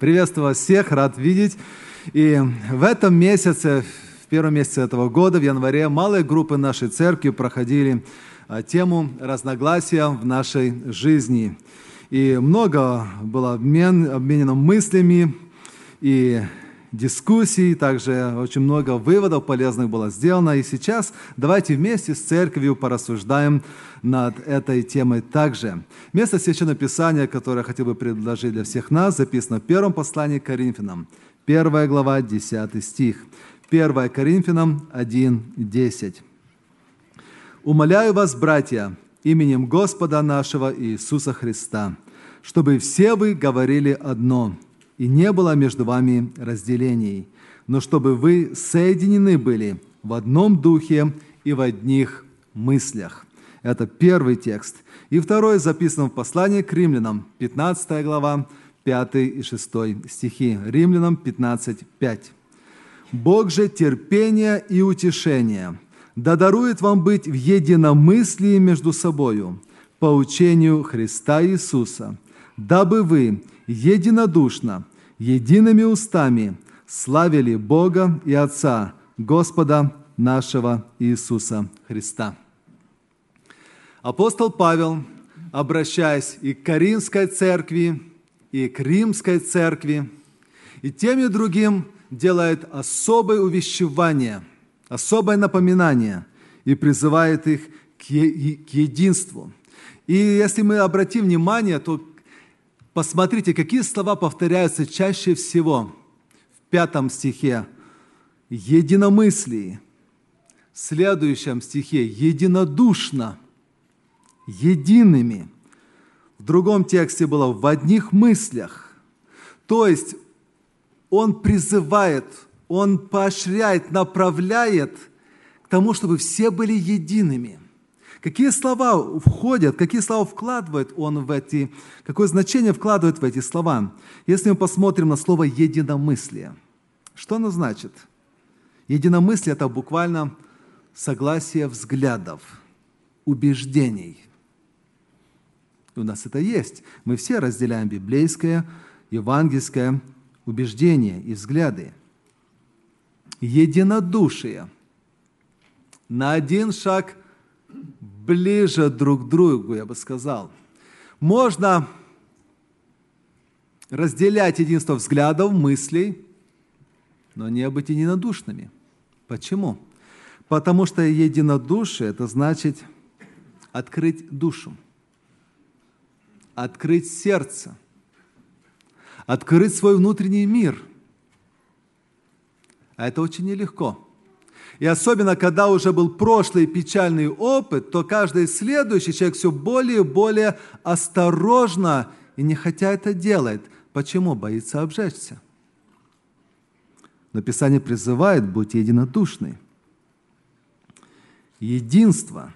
Приветствую вас всех, рад видеть. И в этом месяце, в первом месяце этого года, в январе, малые группы нашей церкви проходили а, тему разногласия в нашей жизни. И много было обмен, обменено мыслями и дискуссий, также очень много выводов полезных было сделано. И сейчас давайте вместе с церковью порассуждаем над этой темой также. Место Священного Писания, которое я хотел бы предложить для всех нас, записано в первом послании к Коринфянам, первая глава, 10 стих. 1 Коринфянам 1, 10. «Умоляю вас, братья, именем Господа нашего Иисуса Христа, чтобы все вы говорили одно – и не было между вами разделений, но чтобы вы соединены были в одном духе и в одних мыслях. Это первый текст. И второй записан в послании к римлянам, 15 глава, 5 и 6 стихи. Римлянам 15, 5. «Бог же терпения и утешения, да дарует вам быть в единомыслии между собою, по учению Христа Иисуса, дабы вы единодушно едиными устами славили Бога и Отца, Господа нашего Иисуса Христа. Апостол Павел, обращаясь и к Каринской церкви, и к Римской церкви, и тем и другим делает особое увещевание, особое напоминание и призывает их к единству. И если мы обратим внимание, то Посмотрите, какие слова повторяются чаще всего в пятом стихе. Единомыслие. В следующем стихе единодушно, едиными. В другом тексте было в одних мыслях. То есть он призывает, он поощряет, направляет к тому, чтобы все были едиными. Какие слова входят, какие слова вкладывает он в эти, какое значение вкладывает в эти слова? Если мы посмотрим на слово «единомыслие», что оно значит? Единомыслие – это буквально согласие взглядов, убеждений. у нас это есть. Мы все разделяем библейское, евангельское убеждение и взгляды. Единодушие. На один шаг ближе друг к другу, я бы сказал. Можно разделять единство взглядов, мыслей, но не быть единодушными. Почему? Потому что единодушие – это значит открыть душу, открыть сердце, открыть свой внутренний мир. А это очень нелегко – и особенно, когда уже был прошлый печальный опыт, то каждый следующий человек все более и более осторожно и не хотя это делает. Почему? Боится обжечься. Но Писание призывает быть единодушной. Единство,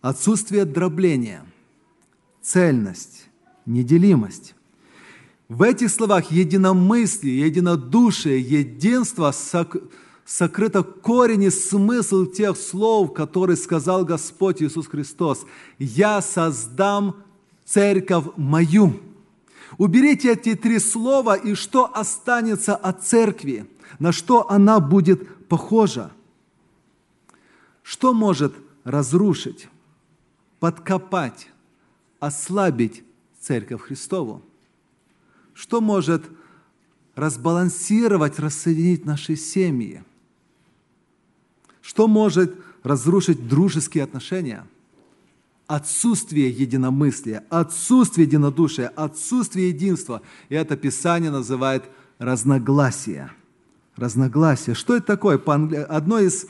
отсутствие дробления, цельность, неделимость. В этих словах единомыслие, единодушие, единство сокрыто корень и смысл тех слов, которые сказал Господь Иисус Христос. «Я создам церковь мою». Уберите эти три слова, и что останется от церкви? На что она будет похожа? Что может разрушить, подкопать, ослабить церковь Христову? Что может разбалансировать, рассоединить наши семьи? Что может разрушить дружеские отношения? Отсутствие единомыслия, отсутствие единодушия, отсутствие единства. И это Писание называет разногласие. Разногласие. Что это такое? Одно из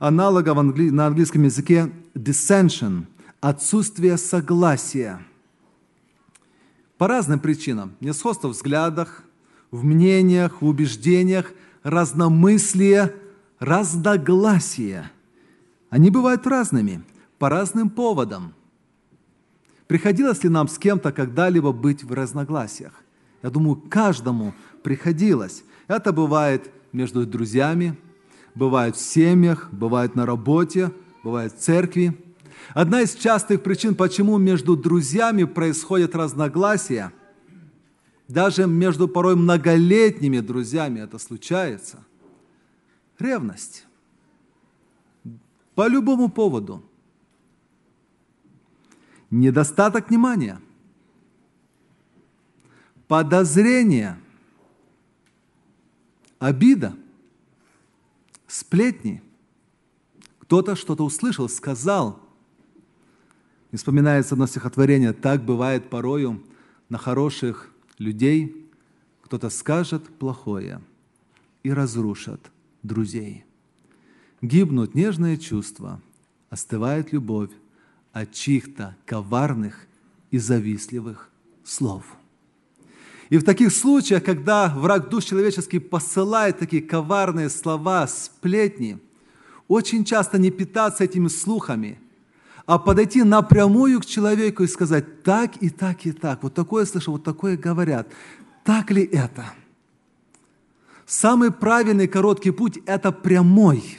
аналогов на английском языке – dissension – отсутствие согласия. По разным причинам. Несходство в взглядах, в мнениях, в убеждениях, разномыслие – разногласия. Они бывают разными, по разным поводам. Приходилось ли нам с кем-то когда-либо быть в разногласиях? Я думаю, каждому приходилось. Это бывает между друзьями, бывает в семьях, бывает на работе, бывает в церкви. Одна из частых причин, почему между друзьями происходят разногласия, даже между порой многолетними друзьями это случается. Ревность. По любому поводу. Недостаток внимания. Подозрение. Обида. Сплетни. Кто-то что-то услышал, сказал. И вспоминается одно стихотворение. Так бывает порою на хороших людей. Кто-то скажет плохое и разрушит друзей. Гибнут нежные чувства, остывает любовь от чьих-то коварных и завистливых слов. И в таких случаях, когда враг душ человеческий посылает такие коварные слова, сплетни, очень часто не питаться этими слухами, а подойти напрямую к человеку и сказать так и так и так. Вот такое слышу, вот такое говорят. Так ли это? Самый правильный короткий путь – это прямой,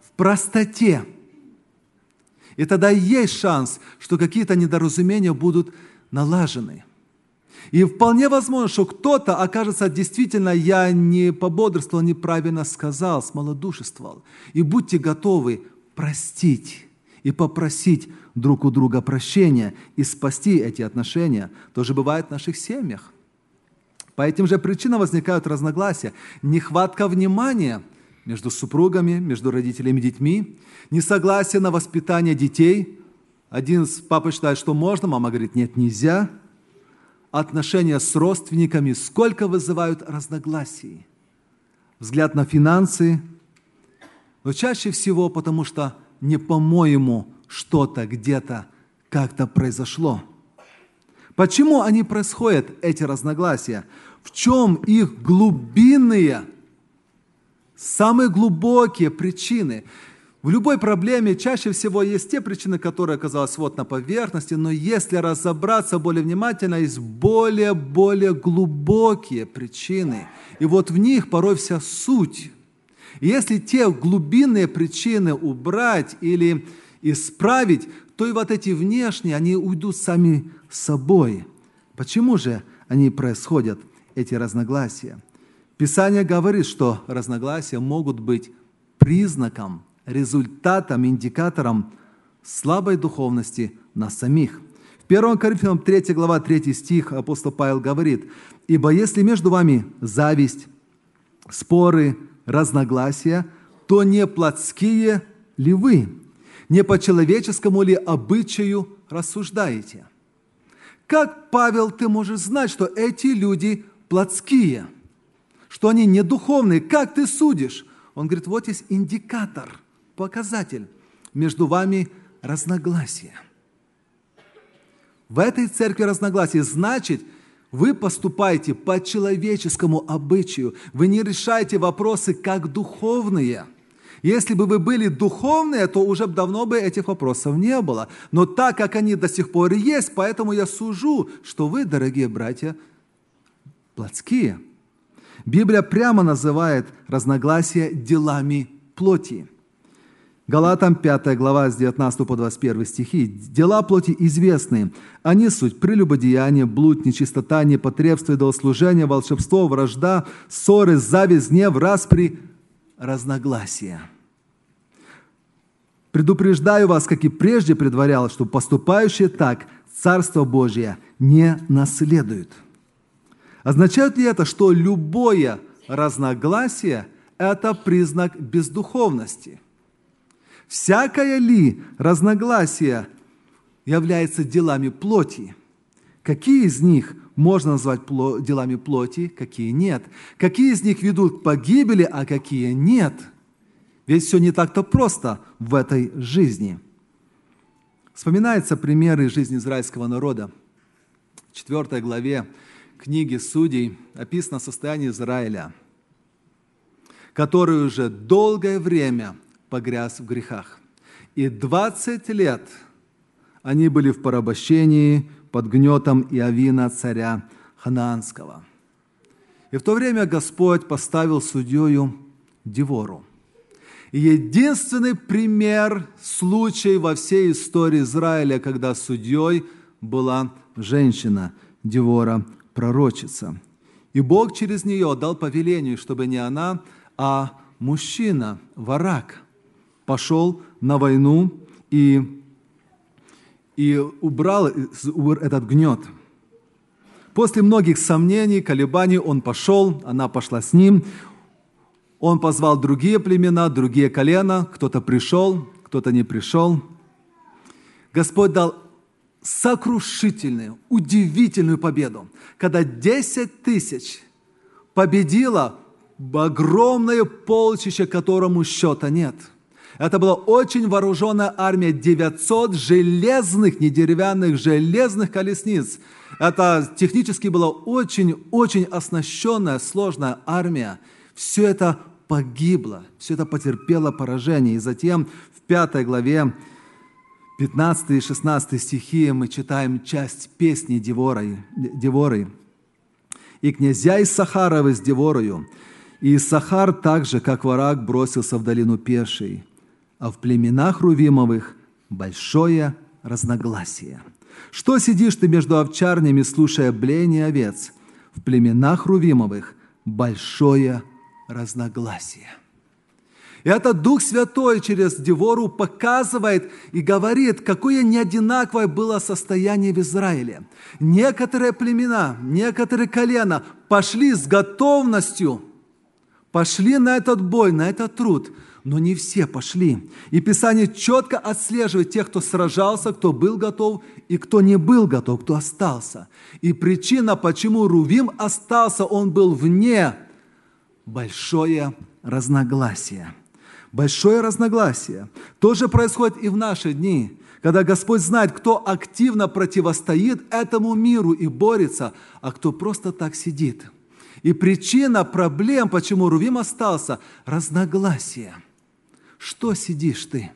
в простоте. И тогда есть шанс, что какие-то недоразумения будут налажены. И вполне возможно, что кто-то окажется действительно, я не пободрствовал, неправильно сказал, смолодушествовал. И будьте готовы простить и попросить друг у друга прощения и спасти эти отношения. Тоже бывает в наших семьях. По этим же причинам возникают разногласия. Нехватка внимания между супругами, между родителями и детьми, несогласие на воспитание детей. Один из папы считает, что можно, мама говорит, нет, нельзя. Отношения с родственниками сколько вызывают разногласий. Взгляд на финансы, но чаще всего потому, что не по-моему что-то где-то как-то произошло. Почему они происходят, эти разногласия? В чем их глубинные, самые глубокие причины. В любой проблеме чаще всего есть те причины, которые оказались вот на поверхности, но если разобраться более внимательно, есть более-более глубокие причины. И вот в них порой вся суть. И если те глубинные причины убрать или исправить, то и вот эти внешние, они уйдут сами собой. Почему же они происходят? Эти разногласия. Писание говорит, что разногласия могут быть признаком, результатом, индикатором слабой духовности нас самих. В 1 Коринфянам 3 глава 3 стих апостол Павел говорит, «Ибо если между вами зависть, споры, разногласия, то не плотские ли вы, не по человеческому ли обычаю рассуждаете?» Как, Павел, ты можешь знать, что эти люди плотские, что они не духовные. Как ты судишь? Он говорит, вот есть индикатор, показатель. Между вами разногласия. В этой церкви разногласия. Значит, вы поступаете по человеческому обычаю. Вы не решаете вопросы как духовные. Если бы вы были духовные, то уже давно бы этих вопросов не было. Но так как они до сих пор есть, поэтому я сужу, что вы, дорогие братья, плотские. Библия прямо называет разногласия делами плоти. Галатам 5 глава с 19 по 21 стихи. «Дела плоти известны. Они суть прелюбодеяние, блуд, нечистота, непотребство, идолослужение, волшебство, вражда, ссоры, зависть, гнев, распри, разногласия». Предупреждаю вас, как и прежде предварял, что поступающие так Царство Божие не наследуют. Означает ли это, что любое разногласие – это признак бездуховности? Всякое ли разногласие является делами плоти? Какие из них можно назвать делами плоти, какие нет? Какие из них ведут к погибели, а какие нет? Ведь все не так-то просто в этой жизни. Вспоминаются примеры жизни израильского народа. В 4 главе книги Судей описано состояние Израиля, который уже долгое время погряз в грехах. И 20 лет они были в порабощении под гнетом Иовина, царя Ханаанского. И в то время Господь поставил судьею Девору. Единственный пример, случай во всей истории Израиля, когда судьей была женщина Девора пророчица. И Бог через нее дал повеление, чтобы не она, а мужчина, варак, пошел на войну и, и убрал этот гнет. После многих сомнений, колебаний он пошел, она пошла с ним. Он позвал другие племена, другие колена. Кто-то пришел, кто-то не пришел. Господь дал сокрушительную, удивительную победу, когда 10 тысяч победило огромное полчище, которому счета нет. Это была очень вооруженная армия, 900 железных, не деревянных, железных колесниц. Это технически была очень-очень оснащенная, сложная армия. Все это погибло, все это потерпело поражение. И затем в пятой главе 15 и 16 стихи мы читаем часть песни Деворы. Деворы. «И князья из Сахаровы с Деворою, и Сахар так же, как враг, бросился в долину Пешей, а в племенах Рувимовых большое разногласие. Что сидишь ты между овчарнями, слушая бление овец? В племенах Рувимовых большое разногласие». И этот Дух Святой через Девору показывает и говорит, какое неодинаковое было состояние в Израиле. Некоторые племена, некоторые колена пошли с готовностью, пошли на этот бой, на этот труд, но не все пошли. И Писание четко отслеживает тех, кто сражался, кто был готов и кто не был готов, кто остался. И причина, почему Рувим остался, он был вне большое разногласие большое разногласие. То же происходит и в наши дни, когда Господь знает, кто активно противостоит этому миру и борется, а кто просто так сидит. И причина проблем, почему Рувим остался, разногласие. Что сидишь ты?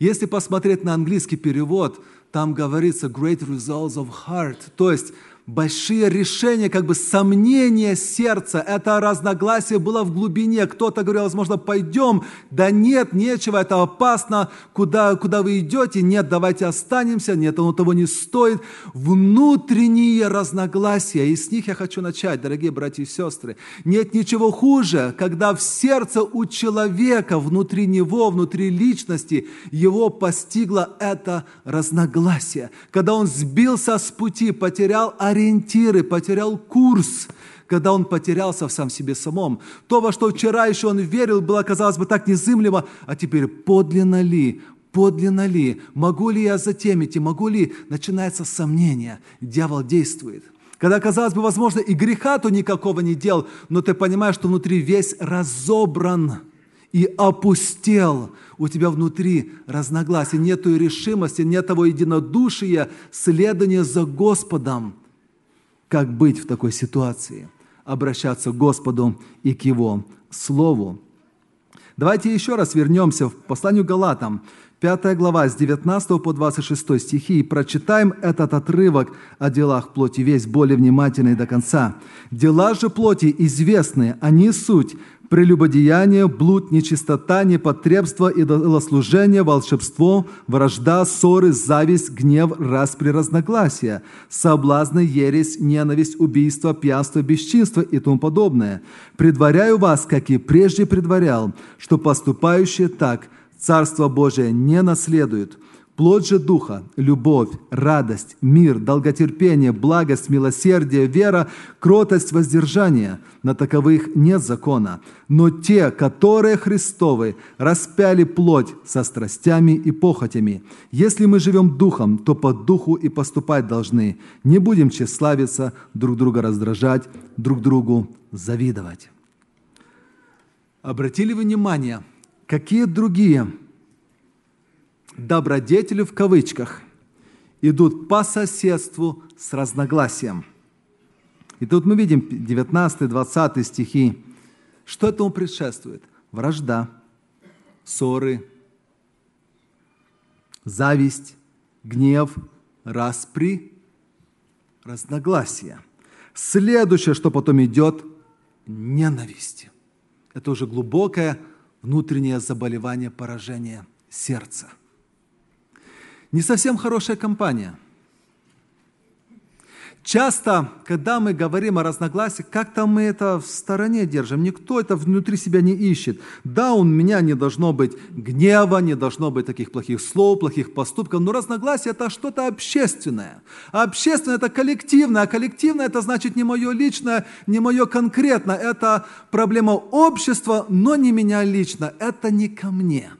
Если посмотреть на английский перевод, там говорится great results of heart, то есть большие решения, как бы сомнения сердца. Это разногласие было в глубине. Кто-то говорил, возможно, пойдем. Да нет, нечего, это опасно. Куда, куда вы идете? Нет, давайте останемся. Нет, оно того не стоит. Внутренние разногласия. И с них я хочу начать, дорогие братья и сестры. Нет ничего хуже, когда в сердце у человека, внутри него, внутри личности, его постигло это разногласие. Когда он сбился с пути, потерял ориентацию, ориентиры, потерял курс, когда он потерялся в сам себе самом. То, во что вчера еще он верил, было, казалось бы, так незымлемо, а теперь подлинно ли, подлинно ли, могу ли я затемить и могу ли, начинается сомнение, дьявол действует. Когда, казалось бы, возможно, и греха-то никакого не делал, но ты понимаешь, что внутри весь разобран и опустел. У тебя внутри разногласия, нет той решимости, нет того единодушия, следования за Господом – как быть в такой ситуации? Обращаться к Господу и к Его Слову. Давайте еще раз вернемся в посланию Галатам, 5 глава, с 19 по 26 стихи, и прочитаем этот отрывок о делах плоти весь более внимательный до конца. «Дела же плоти известны, они суть прелюбодеяние, блуд, нечистота, непотребство, идолослужение, волшебство, вражда, ссоры, зависть, гнев, распри, разногласия, соблазны, ересь, ненависть, убийство, пьянство, бесчинство и тому подобное. Предваряю вас, как и прежде предварял, что поступающие так Царство Божие не наследуют – Плод же Духа – любовь, радость, мир, долготерпение, благость, милосердие, вера, кротость, воздержание. На таковых нет закона. Но те, которые Христовы, распяли плоть со страстями и похотями. Если мы живем Духом, то по Духу и поступать должны. Не будем тщеславиться, друг друга раздражать, друг другу завидовать. Обратили внимание, какие другие – добродетели в кавычках идут по соседству с разногласием. И тут мы видим 19-20 стихи. Что этому предшествует? Вражда, ссоры, зависть, гнев, распри, разногласия. Следующее, что потом идет, ненависть. Это уже глубокое внутреннее заболевание, поражение сердца – не совсем хорошая компания. Часто, когда мы говорим о разногласиях, как-то мы это в стороне держим. Никто это внутри себя не ищет. Да, у меня не должно быть гнева, не должно быть таких плохих слов, плохих поступков, но разногласие – это что-то общественное. А общественное – это коллективное, а коллективное – это значит не мое личное, не мое конкретно. Это проблема общества, но не меня лично. Это не ко мне.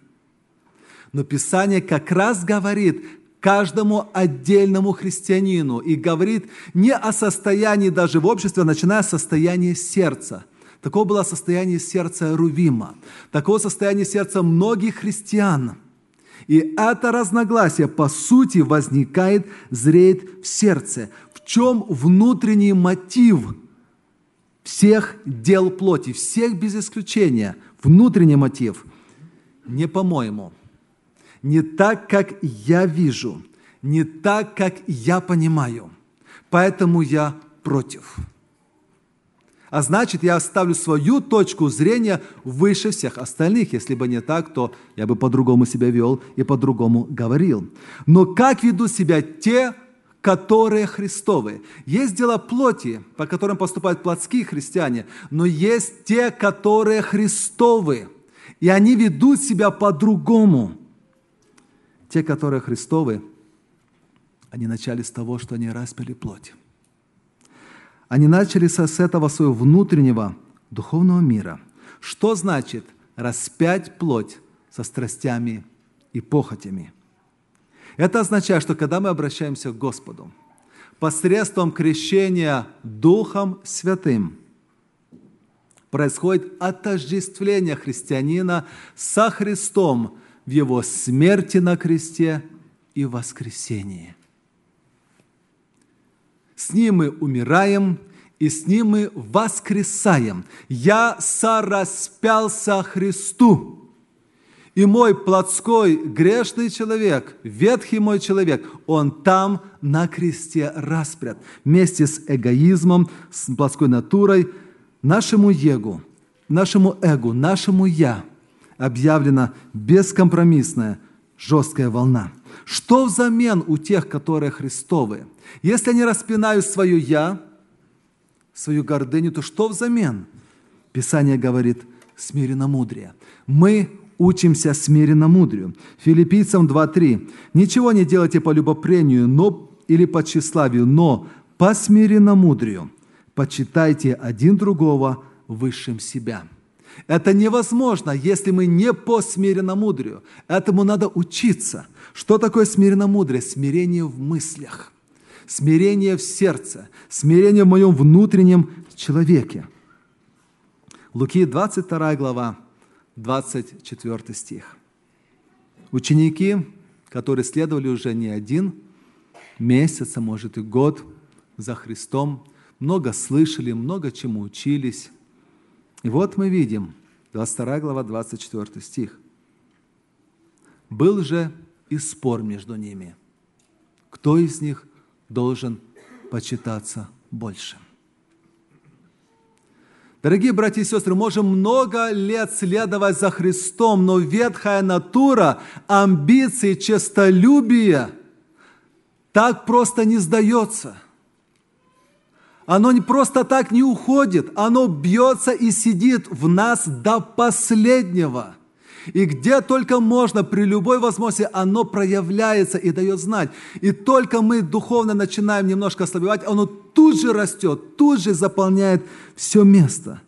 Но Писание как раз говорит, каждому отдельному христианину и говорит не о состоянии даже в обществе, а начиная с состояния сердца. Такое было состояние сердца Рувима. Такое состояние сердца многих христиан. И это разногласие, по сути, возникает, зреет в сердце. В чем внутренний мотив всех дел плоти, всех без исключения, внутренний мотив, не по-моему – не так, как я вижу, не так, как я понимаю. Поэтому я против. А значит, я оставлю свою точку зрения выше всех остальных. Если бы не так, то я бы по-другому себя вел и по-другому говорил. Но как ведут себя те, которые Христовы? Есть дела плоти, по которым поступают плотские христиане, но есть те, которые Христовы. И они ведут себя по-другому. Те, которые Христовы, они начали с того, что они распили плоть. Они начали с этого своего внутреннего духовного мира. Что значит распять плоть со страстями и похотями? Это означает, что когда мы обращаемся к Господу, посредством крещения Духом Святым происходит отождествление христианина со Христом в Его смерти на кресте и воскресении. С Ним мы умираем, и с Ним мы воскресаем. Я сораспялся Христу. И мой плотской грешный человек, ветхий мой человек, он там на кресте распрят. Вместе с эгоизмом, с плотской натурой, нашему егу, нашему эгу, нашему я – объявлена бескомпромиссная, жесткая волна. Что взамен у тех, которые Христовы? Если они распинают свое «я», свою гордыню, то что взамен? Писание говорит смиренно-мудрее. Мы учимся смиренно-мудрию. Филиппийцам 2.3. «Ничего не делайте по любопрению но, или по тщеславию, но по смиренно-мудрию. Почитайте один другого высшим себя». Это невозможно, если мы не по смиренно-мудрию. Этому надо учиться. Что такое смиренно-мудрие? Смирение в мыслях, смирение в сердце, смирение в моем внутреннем человеке. Луки 22 глава, 24 стих. Ученики, которые следовали уже не один месяц, а может и год за Христом, много слышали, много чему учились, и вот мы видим, 22 глава, 24 стих. «Был же и спор между ними, кто из них должен почитаться больше». Дорогие братья и сестры, можем много лет следовать за Христом, но ветхая натура, амбиции, честолюбие так просто не сдается – оно не просто так не уходит, оно бьется и сидит в нас до последнего. И где только можно, при любой возможности, оно проявляется и дает знать. И только мы духовно начинаем немножко ослабевать, оно тут же растет, тут же заполняет все место.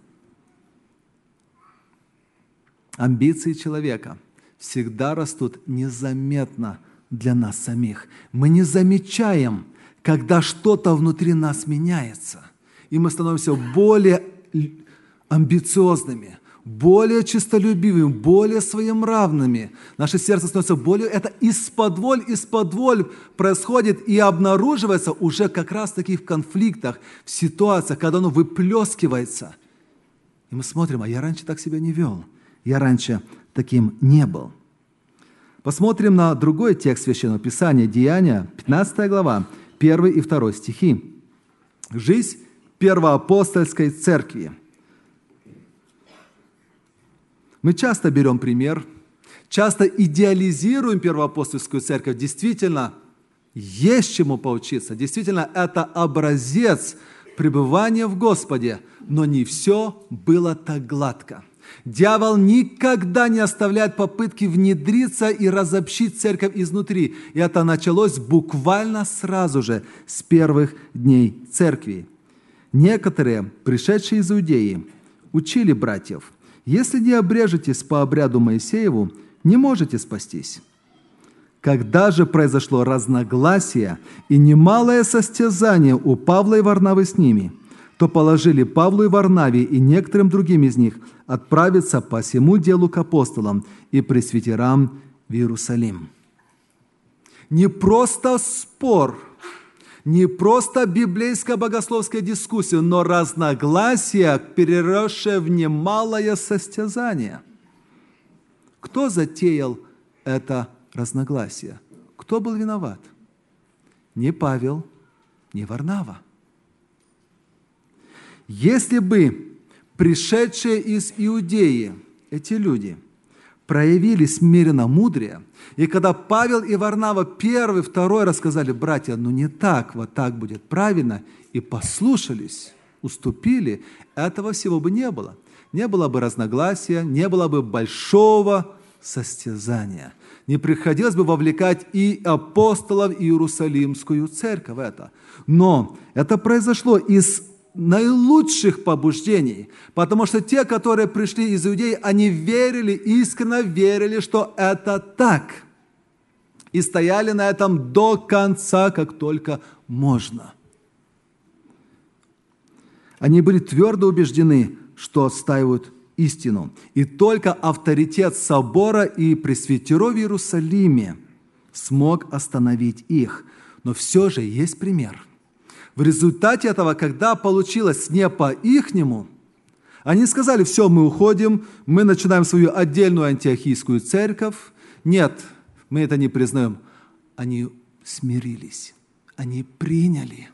Амбиции человека всегда растут незаметно для нас самих. Мы не замечаем – когда что-то внутри нас меняется, и мы становимся более амбициозными, более честолюбивыми, более своемравными. Наше сердце становится более... Это из-под из-под происходит и обнаруживается уже как раз-таки в конфликтах, в ситуациях, когда оно выплескивается. И мы смотрим, а я раньше так себя не вел. Я раньше таким не был. Посмотрим на другой текст Священного Писания, Деяния, 15 глава, 1 и 2 стихи. Жизнь первоапостольской церкви. Мы часто берем пример, часто идеализируем первоапостольскую церковь. Действительно, есть чему поучиться. Действительно, это образец пребывания в Господе, но не все было так гладко. Дьявол никогда не оставляет попытки внедриться и разобщить церковь изнутри. И это началось буквально сразу же, с первых дней церкви. Некоторые, пришедшие из Иудеи, учили братьев, если не обрежетесь по обряду Моисееву, не можете спастись. Когда же произошло разногласие и немалое состязание у Павла и Варнавы с ними, то положили Павлу и Варнаве и некоторым другим из них отправиться по всему делу к апостолам и пресвитерам в Иерусалим. Не просто спор, не просто библейская богословская дискуссия, но разногласия, переросшее в немалое состязание. Кто затеял это разногласие? Кто был виноват? Не Павел, не Варнава. Если бы пришедшие из Иудеи, эти люди, проявили смиренно мудрее, и когда Павел и Варнава первый, второй рассказали, братья, ну не так, вот так будет правильно, и послушались, уступили, этого всего бы не было. Не было бы разногласия, не было бы большого состязания. Не приходилось бы вовлекать и апостолов, и Иерусалимскую церковь в это. Но это произошло из наилучших побуждений, потому что те, которые пришли из Иудеи, они верили, искренне верили, что это так. И стояли на этом до конца, как только можно. Они были твердо убеждены, что отстаивают истину. И только авторитет собора и пресвитеров в Иерусалиме смог остановить их. Но все же есть пример – в результате этого, когда получилось не по-ихнему, они сказали, все, мы уходим, мы начинаем свою отдельную антиохийскую церковь. Нет, мы это не признаем. Они смирились, они приняли.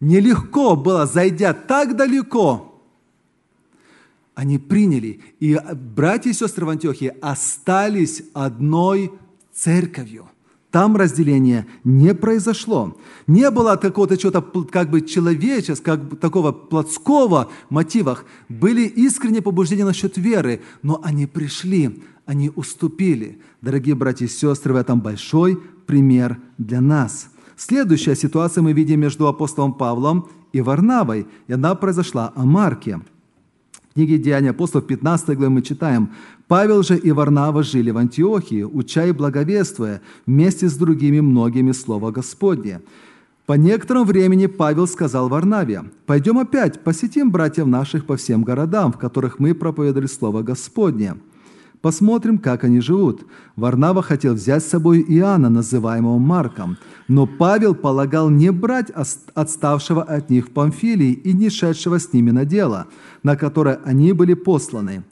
Нелегко было, зайдя так далеко, они приняли. И братья и сестры в Антиохии остались одной церковью. Там разделения не произошло. Не было какого-то чего-то как бы человеческого, как бы такого плотского мотивах. Были искренние побуждения насчет веры, но они пришли, они уступили. Дорогие братья и сестры, в этом большой пример для нас. Следующая ситуация мы видим между апостолом Павлом и Варнавой, и она произошла о Марке – в книге Деяния апостолов 15 главе мы читаем, «Павел же и Варнава жили в Антиохии, уча и благовествуя, вместе с другими многими Слово Господне». По некоторому времени Павел сказал Варнаве, «Пойдем опять, посетим братьев наших по всем городам, в которых мы проповедовали Слово Господне». Посмотрим, как они живут. Варнава хотел взять с собой Иоанна, называемого Марком, но Павел полагал не брать отставшего от них Памфилии и не шедшего с ними на дело, на которое они были посланы.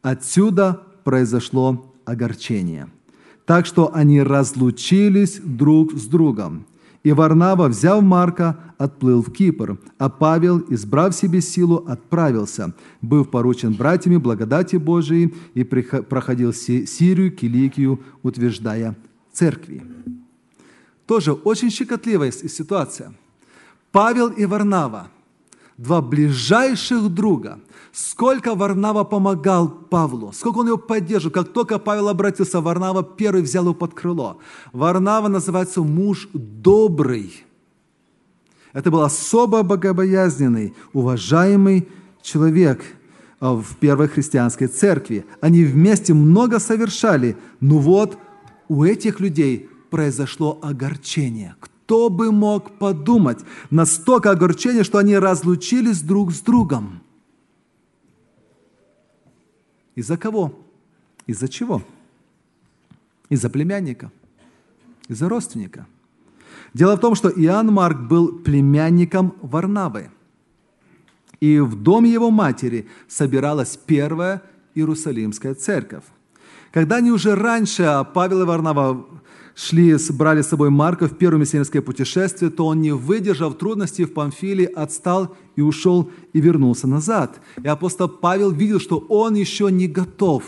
Отсюда произошло огорчение. Так что они разлучились друг с другом. И Варнава, взяв Марка, отплыл в Кипр, а Павел, избрав себе силу, отправился, быв поручен братьями благодати Божией и проходил Сирию, Киликию, утверждая церкви. Тоже очень щекотливая ситуация. Павел и Варнава, два ближайших друга – Сколько Варнава помогал Павлу, сколько он его поддерживал. Как только Павел обратился, Варнава первый взял его под крыло. Варнава называется муж добрый. Это был особо богобоязненный, уважаемый человек а, в первой христианской церкви. Они вместе много совершали, но вот у этих людей произошло огорчение. Кто бы мог подумать? Настолько огорчение, что они разлучились друг с другом. Из-за кого? Из-за чего? Из-за племянника, из-за родственника. Дело в том, что Иоанн Марк был племянником Варнавы. И в доме его матери собиралась первая Иерусалимская церковь. Когда они уже раньше, а Павел и Варнава шли, брали с собой Марка в первое миссионерское путешествие, то он, не выдержав трудностей в Памфилии, отстал и ушел и вернулся назад. И апостол Павел видел, что он еще не готов.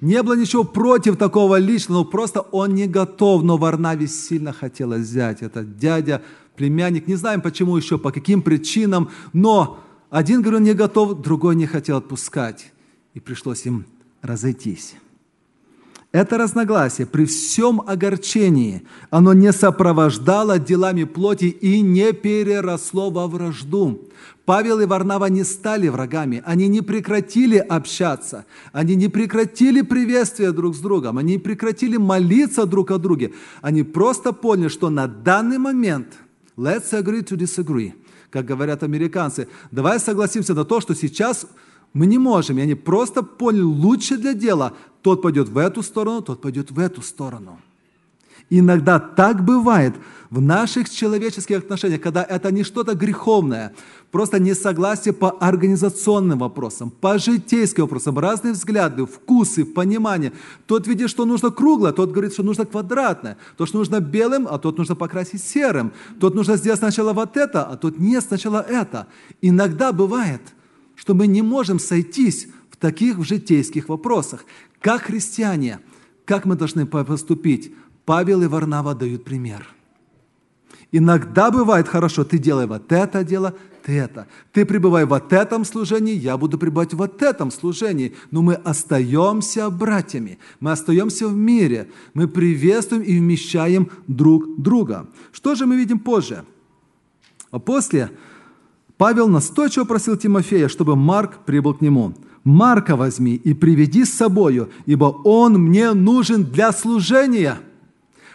Не было ничего против такого личного, просто он не готов, но Варнаве сильно хотелось взять. Это дядя, племянник, не знаем почему еще, по каким причинам, но один, говорю, не готов, другой не хотел отпускать. И пришлось им разойтись. Это разногласие. При всем огорчении, оно не сопровождало делами плоти и не переросло во вражду. Павел и Варнава не стали врагами, они не прекратили общаться, они не прекратили приветствие друг с другом, они не прекратили молиться друг о друге. Они просто поняли, что на данный момент let's agree to disagree, как говорят американцы, давай согласимся на то, что сейчас мы не можем. И они просто поняли, лучше для дела. Тот пойдет в эту сторону, тот пойдет в эту сторону. Иногда так бывает в наших человеческих отношениях, когда это не что-то греховное, просто несогласие по организационным вопросам, по житейским вопросам, разные взгляды, вкусы, понимание. Тот видит, что нужно круглое, тот говорит, что нужно квадратное, то, что нужно белым, а тот нужно покрасить серым, тот нужно сделать сначала вот это, а тот нет, сначала это. Иногда бывает – что мы не можем сойтись в таких житейских вопросах. Как христиане, как мы должны поступить? Павел и Варнава дают пример. Иногда бывает хорошо, ты делай вот это дело, ты это. Ты пребывай в вот этом служении, я буду пребывать в вот этом служении. Но мы остаемся братьями, мы остаемся в мире, мы приветствуем и вмещаем друг друга. Что же мы видим позже? А после Павел настойчиво просил Тимофея, чтобы Марк прибыл к нему. «Марка возьми и приведи с собою, ибо он мне нужен для служения».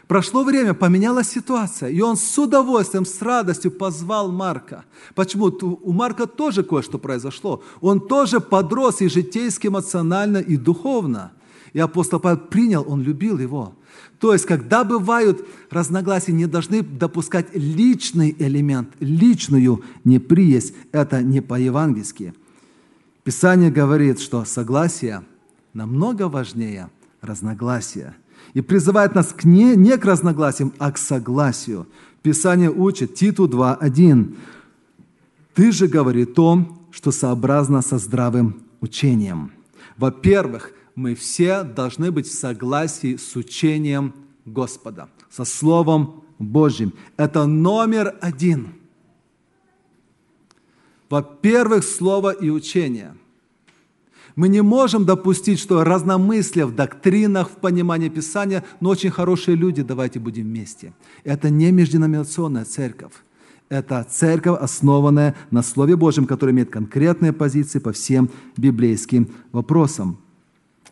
Прошло время, поменялась ситуация, и он с удовольствием, с радостью позвал Марка. Почему? У Марка тоже кое-что произошло. Он тоже подрос и житейски, эмоционально, и духовно. И апостол Павел принял, он любил его. То есть, когда бывают разногласия, не должны допускать личный элемент, личную неприязнь. Это не по-евангельски. Писание говорит, что согласие намного важнее разногласия. И призывает нас к не, не к разногласиям, а к согласию. Писание учит Титу 2.1. «Ты же говори то, что сообразно со здравым учением». Во-первых, мы все должны быть в согласии с учением Господа, со Словом Божьим. Это номер один. Во-первых, Слово и учение. Мы не можем допустить, что разномыслие в доктринах, в понимании Писания, но очень хорошие люди, давайте будем вместе. Это не межденоминационная церковь. Это церковь, основанная на Слове Божьем, которая имеет конкретные позиции по всем библейским вопросам.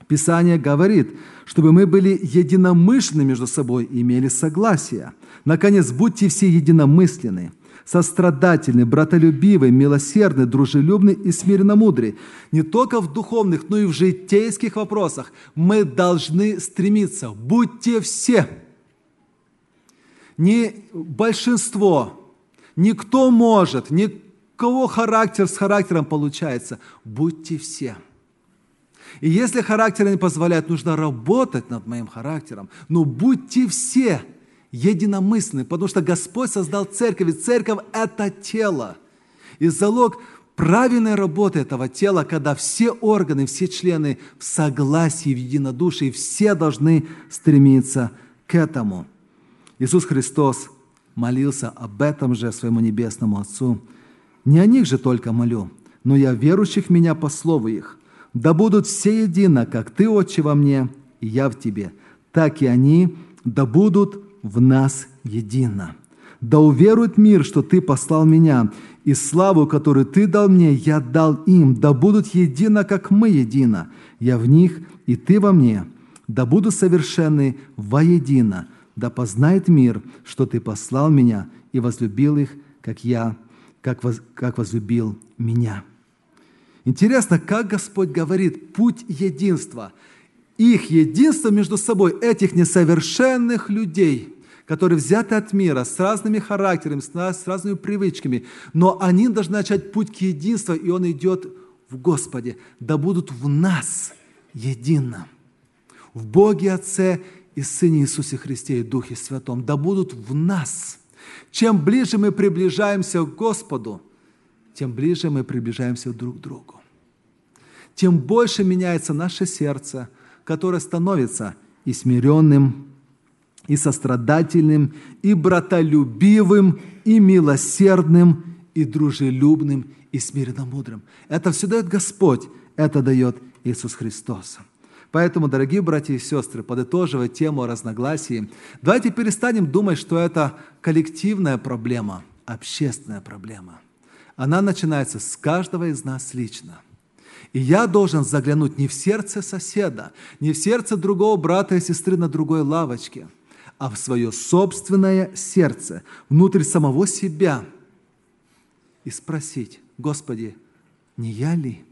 Писание говорит, чтобы мы были единомышленны между собой и имели согласие. Наконец, будьте все единомысленны, сострадательны, братолюбивы, милосердны, дружелюбны и смиренно мудры. Не только в духовных, но и в житейских вопросах мы должны стремиться. Будьте все. Не большинство, никто может, никого характер с характером получается. Будьте все. И если характер не позволяет, нужно работать над моим характером. Но будьте все единомысленны, потому что Господь создал церковь, и церковь – это тело. И залог правильной работы этого тела, когда все органы, все члены в согласии, в единодушии, все должны стремиться к этому. Иисус Христос молился об этом же своему Небесному Отцу. Не о них же только молю, но я верующих в Меня по слову их, да будут все едино, как Ты, Отче, во мне, и я в Тебе, так и они да будут в нас едино. Да уверует мир, что Ты послал меня, и славу, которую Ты дал мне, я дал им, да будут едино, как мы едино. Я в них, и Ты во мне, да будут совершенны воедино, да познает мир, что Ты послал меня и возлюбил их, как я, как, воз, как возлюбил меня». Интересно, как Господь говорит, путь единства. Их единство между собой, этих несовершенных людей, которые взяты от мира, с разными характерами, с разными привычками, но они должны начать путь к единству, и он идет в Господе. Да будут в нас едино. В Боге Отце и Сыне Иисусе Христе и Духе Святом. Да будут в нас. Чем ближе мы приближаемся к Господу – тем ближе мы приближаемся друг к другу. Тем больше меняется наше сердце, который становится и смиренным, и сострадательным, и братолюбивым, и милосердным, и дружелюбным, и смиренно-мудрым. Это все дает Господь, это дает Иисус Христос. Поэтому, дорогие братья и сестры, подытоживая тему о разногласии, давайте перестанем думать, что это коллективная проблема, общественная проблема. Она начинается с каждого из нас лично. И я должен заглянуть не в сердце соседа, не в сердце другого брата и сестры на другой лавочке – а в свое собственное сердце, внутрь самого себя и спросить, Господи, не я ли?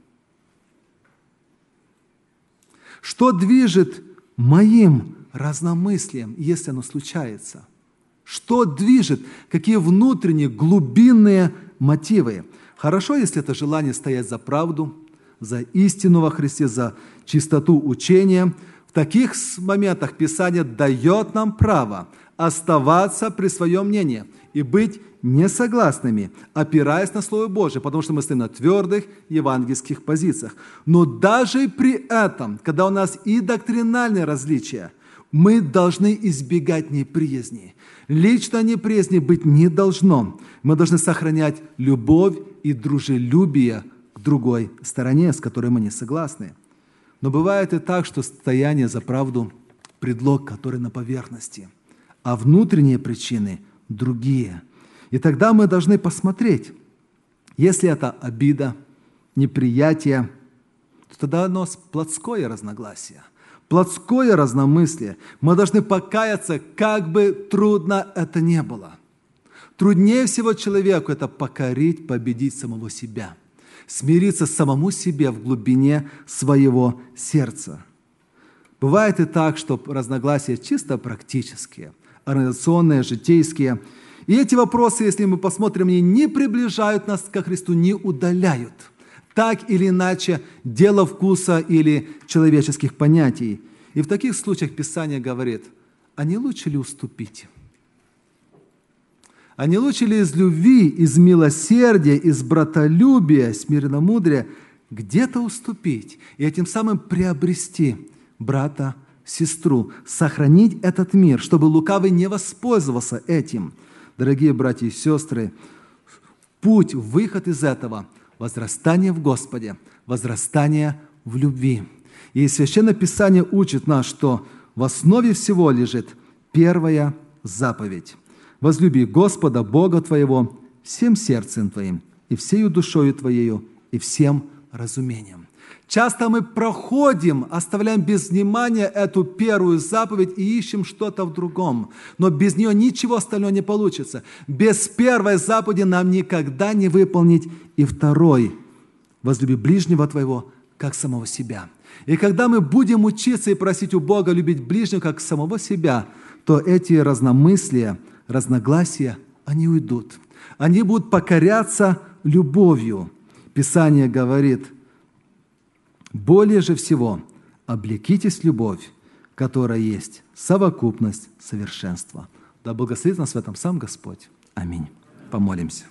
Что движет моим разномыслием, если оно случается? Что движет? Какие внутренние глубинные мотивы? Хорошо, если это желание стоять за правду, за истину во Христе, за чистоту учения – в таких моментах Писание дает нам право оставаться при своем мнении и быть несогласными, опираясь на Слово Божие, потому что мы стоим на твердых евангельских позициях. Но даже при этом, когда у нас и доктринальные различия, мы должны избегать неприязни. Лично неприязни быть не должно. Мы должны сохранять любовь и дружелюбие к другой стороне, с которой мы не согласны. Но бывает и так, что стояние за правду – предлог, который на поверхности, а внутренние причины – другие. И тогда мы должны посмотреть, если это обида, неприятие, то тогда оно плотское разногласие, плотское разномыслие. Мы должны покаяться, как бы трудно это не было. Труднее всего человеку это покорить, победить самого себя – смириться самому себе в глубине своего сердца. Бывает и так, что разногласия чисто практические, организационные, житейские. И эти вопросы, если мы посмотрим, они не приближают нас ко Христу, не удаляют. Так или иначе, дело вкуса или человеческих понятий. И в таких случаях Писание говорит, а не лучше ли уступить? А не лучше ли из любви, из милосердия, из братолюбия, смиренномудрия где-то уступить и этим самым приобрести брата, сестру, сохранить этот мир, чтобы лукавый не воспользовался этим. Дорогие братья и сестры, путь, выход из этого – возрастание в Господе, возрастание в любви. И Священное Писание учит нас, что в основе всего лежит первая заповедь возлюби Господа, Бога твоего, всем сердцем твоим, и всею душою твоею, и всем разумением. Часто мы проходим, оставляем без внимания эту первую заповедь и ищем что-то в другом. Но без нее ничего остального не получится. Без первой заповеди нам никогда не выполнить и второй. Возлюби ближнего твоего, как самого себя. И когда мы будем учиться и просить у Бога любить ближнего, как самого себя, то эти разномыслия – разногласия, они уйдут. Они будут покоряться любовью. Писание говорит, более же всего облекитесь любовь, которая есть совокупность совершенства. Да благословит нас в этом сам Господь. Аминь. Помолимся.